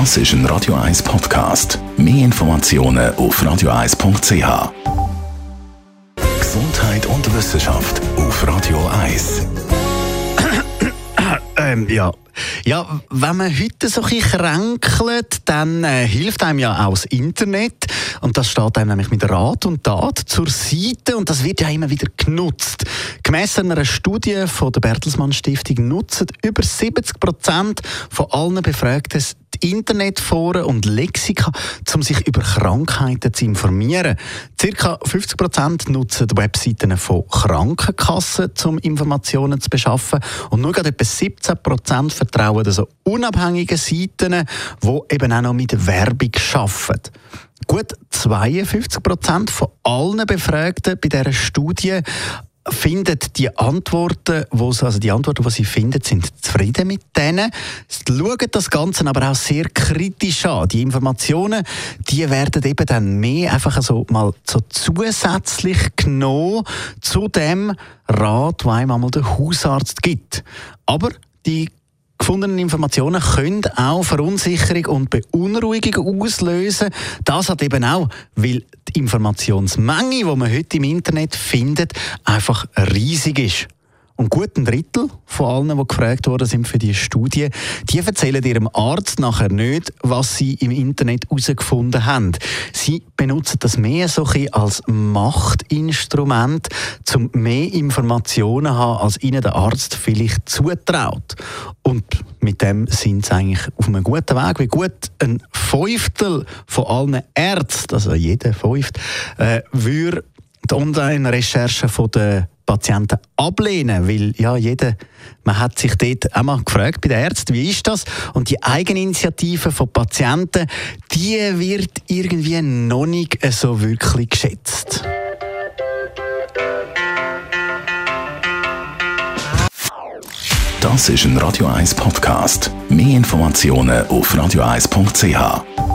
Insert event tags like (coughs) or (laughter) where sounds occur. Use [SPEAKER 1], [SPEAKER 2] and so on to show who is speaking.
[SPEAKER 1] Das ist ein Radio 1 Podcast. Mehr Informationen auf radio1.ch. Gesundheit und Wissenschaft auf Radio 1. (coughs)
[SPEAKER 2] Ähm, ja. Ja, wenn man heute so ein kränkelt, dann äh, hilft einem ja auch das Internet. Und das steht einem nämlich mit Rat und Tat zur Seite und das wird ja immer wieder genutzt. Gemäss einer Studie von der Bertelsmann Stiftung nutzen über 70 Prozent von allen Befragten Internetforen und Lexika, um sich über Krankheiten zu informieren. Circa 50 Prozent nutzen die Webseiten von Krankenkassen, um Informationen zu beschaffen. Und nur gerade etwa 17 Prozent vertrauen also unabhängigen Seiten, die eben auch noch mit Werbung arbeiten. Gut 52 Prozent von allen Befragten bei dieser Studie finden die Antworten, wo sie, also die Antworten, die sie finden, sind zufrieden mit denen. Sie schauen das Ganze aber auch sehr kritisch an. Die Informationen, die werden eben dann mehr einfach so mal so zusätzlich genommen zu dem Rat, den einem der Hausarzt gibt. Aber die gefundenen Informationen können auch Verunsicherung und Beunruhigung auslösen. Das hat eben auch, weil die Informationsmenge, die man heute im Internet findet, einfach riesig ist. Und gut ein Drittel von allen, die gefragt worden sind für diese Studie, die erzählen ihrem Arzt nachher nicht, was sie im Internet herausgefunden haben. Sie benutzen das mehr so als Machtinstrument, um mehr Informationen zu haben, als ihnen der Arzt vielleicht zutraut. Und mit dem sind sie eigentlich auf einem guten Weg. Wie gut ein Fünftel von allen Ärzten, also jeder Fünft, äh, würde die Online-Recherche der Patienten ablehnen, weil ja jeder, man hat sich dort einmal gefragt bei den Ärzten, wie ist das? Und die Eigeninitiative von Patienten, die wird irgendwie noch nicht so wirklich geschätzt.
[SPEAKER 1] Das ist ein Radio 1 Podcast. Mehr Informationen auf radio1.ch.